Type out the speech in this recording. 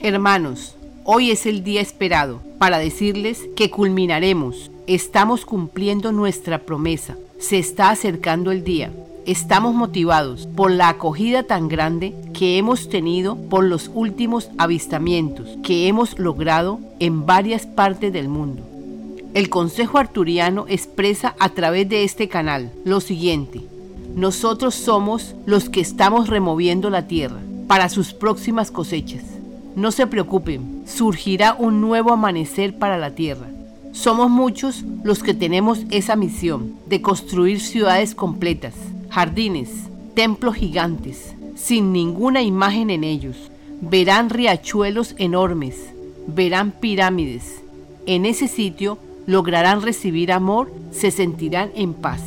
Hermanos, hoy es el día esperado para decirles que culminaremos. Estamos cumpliendo nuestra promesa. Se está acercando el día. Estamos motivados por la acogida tan grande que hemos tenido por los últimos avistamientos que hemos logrado en varias partes del mundo. El Consejo Arturiano expresa a través de este canal lo siguiente. Nosotros somos los que estamos removiendo la tierra para sus próximas cosechas. No se preocupen, surgirá un nuevo amanecer para la tierra. Somos muchos los que tenemos esa misión de construir ciudades completas, jardines, templos gigantes, sin ninguna imagen en ellos. Verán riachuelos enormes, verán pirámides. En ese sitio lograrán recibir amor, se sentirán en paz.